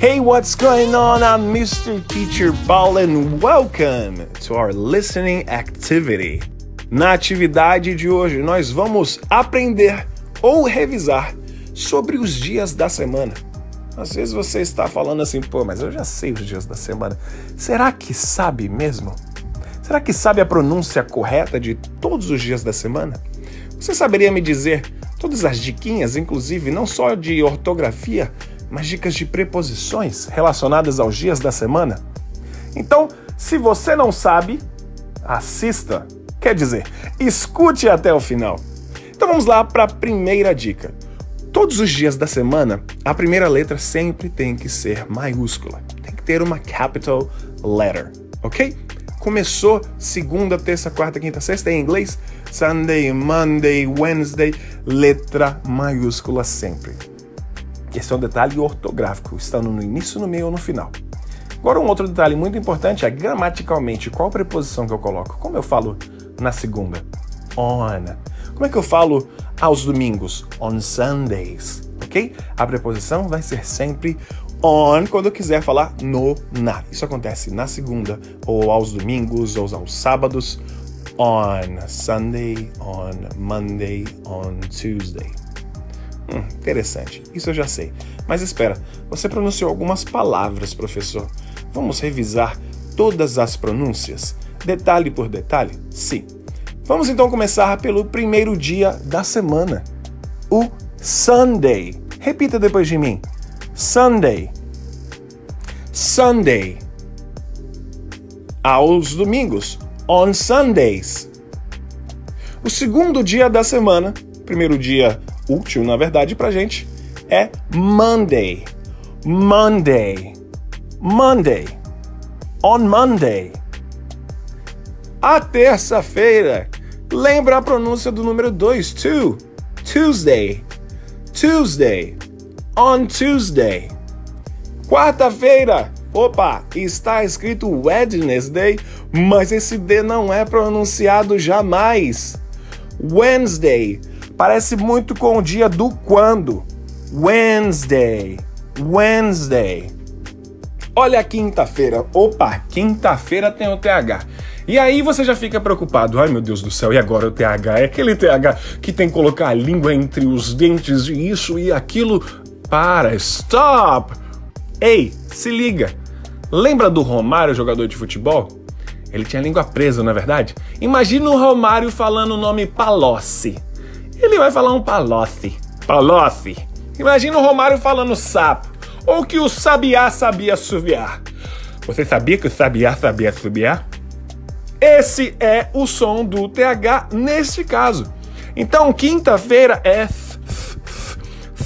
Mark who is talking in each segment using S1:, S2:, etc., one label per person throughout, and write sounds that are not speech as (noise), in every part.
S1: Hey, what's going on? I'm Mr. Teacher Paul and welcome to our listening activity. Na atividade de hoje, nós vamos aprender ou revisar sobre os dias da semana. Às vezes você está falando assim, pô, mas eu já sei os dias da semana. Será que sabe mesmo? Será que sabe a pronúncia correta de todos os dias da semana? Você saberia me dizer todas as diquinhas, inclusive não só de ortografia, mas dicas de preposições relacionadas aos dias da semana? Então, se você não sabe, assista. Quer dizer, escute até o final. Então vamos lá para a primeira dica. Todos os dias da semana, a primeira letra sempre tem que ser maiúscula. Tem que ter uma capital letter, ok? Começou segunda, terça, quarta, quinta, sexta em inglês. Sunday, Monday, Wednesday, letra maiúscula sempre. Esse é um detalhe ortográfico, estando no início, no meio ou no final. Agora, um outro detalhe muito importante é gramaticalmente qual preposição que eu coloco. Como eu falo na segunda? On. Como é que eu falo aos domingos? On Sundays. Ok? A preposição vai ser sempre on quando eu quiser falar no, na. Isso acontece na segunda, ou aos domingos, ou aos sábados. On Sunday, on Monday, on Tuesday. Hum, interessante, isso eu já sei. Mas espera, você pronunciou algumas palavras, professor. Vamos revisar todas as pronúncias, detalhe por detalhe? Sim. Vamos então começar pelo primeiro dia da semana, o Sunday. Repita depois de mim. Sunday. Sunday. Aos domingos. On Sundays. O segundo dia da semana, primeiro dia útil, na verdade, pra gente, é Monday. Monday. Monday. On Monday. A terça-feira. Lembra a pronúncia do número 2, two. Tuesday. Tuesday. On Tuesday. Quarta-feira. Opa, está escrito Wednesday, mas esse D não é pronunciado jamais. Wednesday parece muito com o dia do quando. Wednesday. Wednesday. Olha a quinta-feira. Opa, quinta-feira tem o TH. E aí você já fica preocupado. Ai meu Deus do céu, e agora o TH? É aquele TH que tem que colocar a língua entre os dentes e isso e aquilo. Para, stop! Ei, se liga. Lembra do Romário, jogador de futebol? Ele tinha a língua presa, não é verdade? Imagina o Romário falando o nome Palocci ele vai falar um Palocci. Palocci. Imagina o Romário falando sapo. Ou que o sabiá sabia subiar. Você sabia que o sabiá sabia subiar? Esse é o som do TH neste caso. Então, quinta-feira é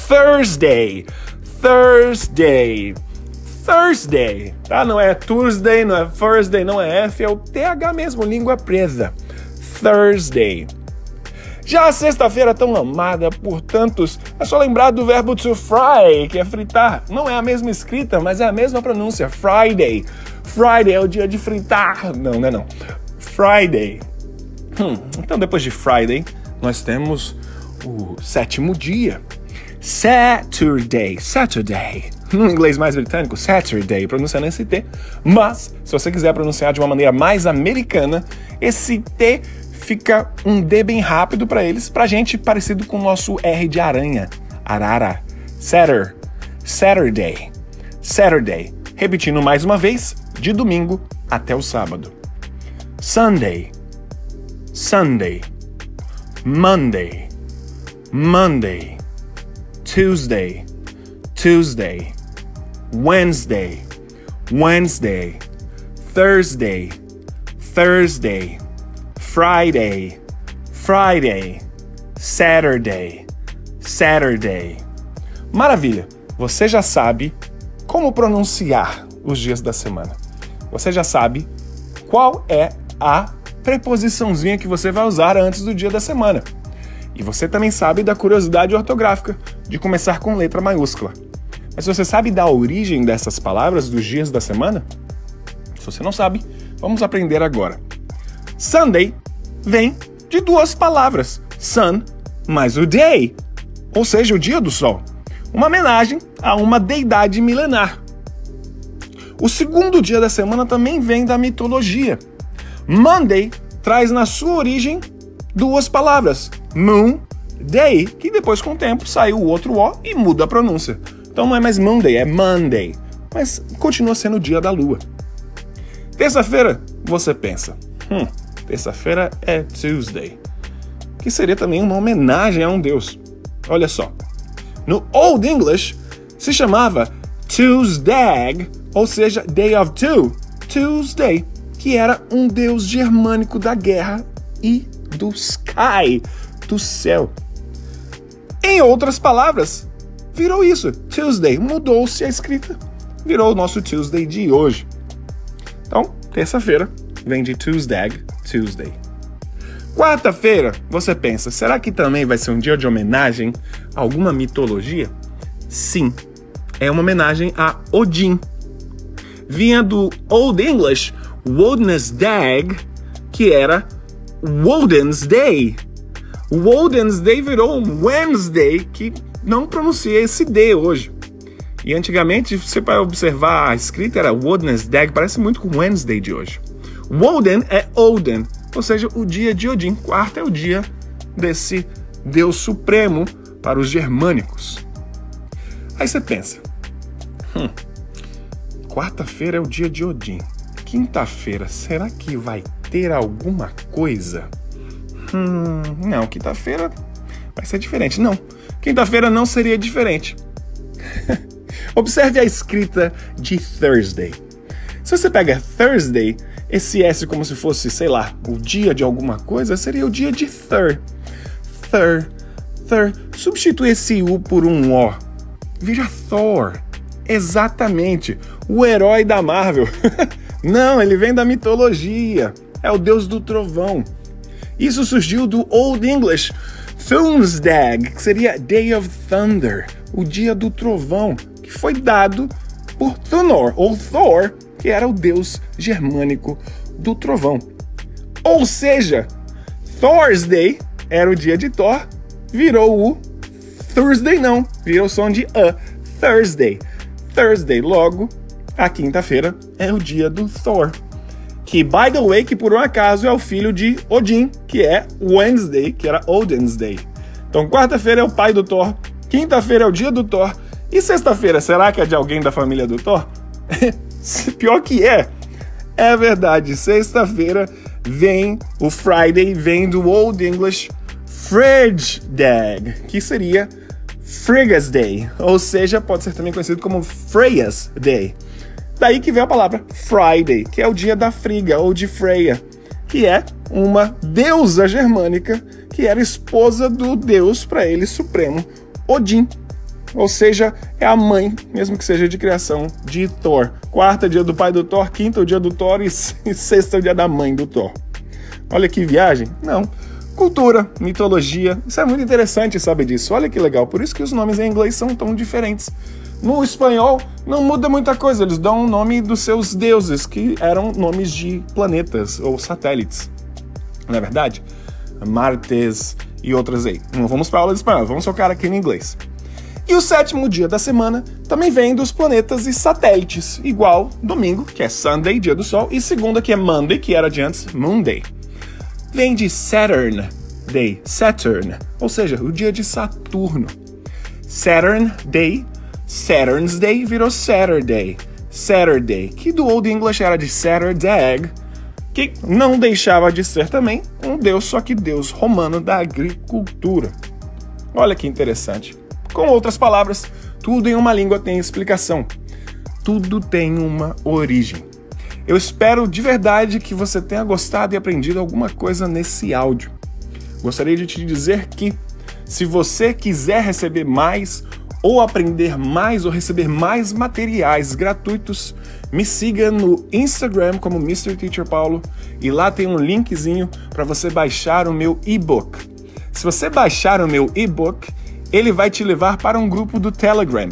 S1: Thursday. Thursday. Thursday, tá? Não é Tuesday, não é Thursday, não é F, é o TH mesmo, língua presa. Thursday. Já a sexta-feira tão amada por tantos, é só lembrar do verbo to fry, que é fritar. Não é a mesma escrita, mas é a mesma pronúncia. Friday. Friday é o dia de fritar. Não, não é não. Friday. Hum, então depois de Friday, nós temos o sétimo dia. Saturday. Saturday. No inglês mais britânico, Saturday, pronunciando esse T. Mas, se você quiser pronunciar de uma maneira mais americana, esse T fica um D bem rápido para eles, pra gente parecido com o nosso R de aranha, arara. Saturday, Saturday, Saturday. Repetindo mais uma vez, de domingo até o sábado. Sunday, Sunday, Monday, Monday, Tuesday, Tuesday, Wednesday, Wednesday, Thursday, Thursday, Friday, Friday, Saturday, Saturday. Maravilha! Você já sabe como pronunciar os dias da semana. Você já sabe qual é a preposiçãozinha que você vai usar antes do dia da semana. E você também sabe da curiosidade ortográfica de começar com letra maiúscula. Mas você sabe da origem dessas palavras dos dias da semana? Se você não sabe, vamos aprender agora. Sunday vem de duas palavras, sun mais o day, ou seja, o dia do sol. Uma homenagem a uma deidade milenar. O segundo dia da semana também vem da mitologia. Monday traz na sua origem duas palavras: moon, day, que depois com o tempo saiu o outro O e muda a pronúncia. Então não é mais Monday, é Monday, mas continua sendo o dia da lua. Terça-feira, você pensa, hum, terça-feira é Tuesday, que seria também uma homenagem a um deus. Olha só, no Old English se chamava Tuesday, ou seja, Day of Two, Tuesday, que era um deus germânico da guerra e do sky, do céu. Em outras palavras, virou isso. Tuesday mudou-se a escrita, virou o nosso Tuesday de hoje. Então, terça-feira vem de Tuesday, Tuesday. Quarta-feira, você pensa, será que também vai ser um dia de homenagem a alguma mitologia? Sim, é uma homenagem a Odin. Vinha do Old English Wednesday, que era Woden's Day. Woden's Day virou Wednesday, que não pronuncia esse D hoje. E antigamente, você vai observar, a escrita era Wednesday, parece muito com Wednesday de hoje. Woden é Odin, ou seja, o dia de Odin. Quarta é o dia desse Deus supremo para os germânicos. Aí você pensa, hum, quarta-feira é o dia de Odin. Quinta-feira, será que vai ter alguma coisa? Hum, não, quinta-feira vai ser diferente. Não, quinta-feira não seria diferente. (laughs) Observe a escrita de Thursday. Se você pega Thursday, esse S como se fosse, sei lá, o dia de alguma coisa, seria o dia de Thur. Thur. Thur. Substitui esse U por um O. Vira Thor. Exatamente. O herói da Marvel. (laughs) Não, ele vem da mitologia. É o deus do trovão. Isso surgiu do Old English Thursday, que seria Day of Thunder, o dia do trovão, que foi dado por Thunor, ou Thor, que era o deus germânico do trovão. Ou seja, Thursday era o dia de Thor, virou o Thursday não, virou o som de a, Thursday. Thursday, logo, a quinta-feira é o dia do Thor. Que, by the way, que por um acaso é o filho de Odin, que é Wednesday, que era Odin's Day. Então, quarta-feira é o pai do Thor, quinta-feira é o dia do Thor, e sexta-feira, será que é de alguém da família do Thor? (laughs) (laughs) Pior que é. É verdade, sexta-feira vem o Friday, vem do Old English Fridge Day, que seria Frigga's Day, ou seja, pode ser também conhecido como Freya's Day. Daí que vem a palavra Friday, que é o dia da Friga ou de Freya, que é uma deusa germânica que era esposa do deus para ele supremo Odin. Ou seja, é a mãe, mesmo que seja de criação, de Thor. Quarta, dia do pai do Thor. Quinta, o dia do Thor. E (laughs) sexta, o dia da mãe do Thor. Olha que viagem? Não. Cultura, mitologia. Isso é muito interessante saber disso. Olha que legal. Por isso que os nomes em inglês são tão diferentes. No espanhol, não muda muita coisa. Eles dão o nome dos seus deuses, que eram nomes de planetas ou satélites. Não é verdade? Martes e outras aí. Não vamos para aula de espanhol, vamos focar aqui no inglês. E o sétimo dia da semana também vem dos planetas e satélites, igual domingo, que é Sunday, dia do Sol, e segunda, que é Monday, que era de antes, Monday. Vem de Saturn Day, Saturn, ou seja, o dia de Saturno. Saturn Day Saturn's Day virou Saturday. Saturday, que do Old English era de Saturday, que não deixava de ser também um deus, só que deus romano da agricultura. Olha que interessante. Com outras palavras, tudo em uma língua tem explicação. Tudo tem uma origem. Eu espero de verdade que você tenha gostado e aprendido alguma coisa nesse áudio. Gostaria de te dizer que, se você quiser receber mais ou aprender mais ou receber mais materiais gratuitos, me siga no Instagram como Mr. Teacher Paulo e lá tem um linkzinho para você baixar o meu e-book. Se você baixar o meu e-book, ele vai te levar para um grupo do Telegram.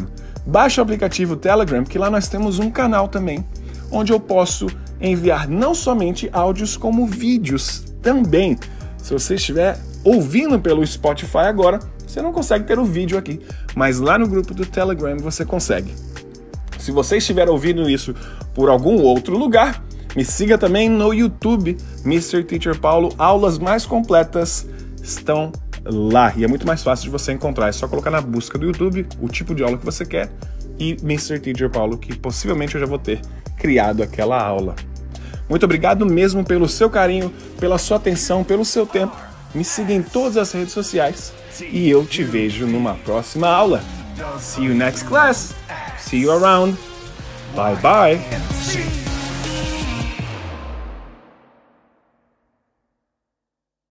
S1: Baixe o aplicativo Telegram, que lá nós temos um canal também, onde eu posso enviar não somente áudios, como vídeos também. Se você estiver ouvindo pelo Spotify agora, você não consegue ter o vídeo aqui, mas lá no grupo do Telegram você consegue. Se você estiver ouvindo isso por algum outro lugar, me siga também no YouTube, Mr. Teacher Paulo. Aulas mais completas estão lá e é muito mais fácil de você encontrar. É só colocar na busca do YouTube o tipo de aula que você quer e Mr. Teacher Paulo, que possivelmente eu já vou ter criado aquela aula. Muito obrigado mesmo pelo seu carinho, pela sua atenção, pelo seu tempo. Me siga em todas as redes sociais e eu te vejo numa próxima aula. See you next class. See you around. Bye bye.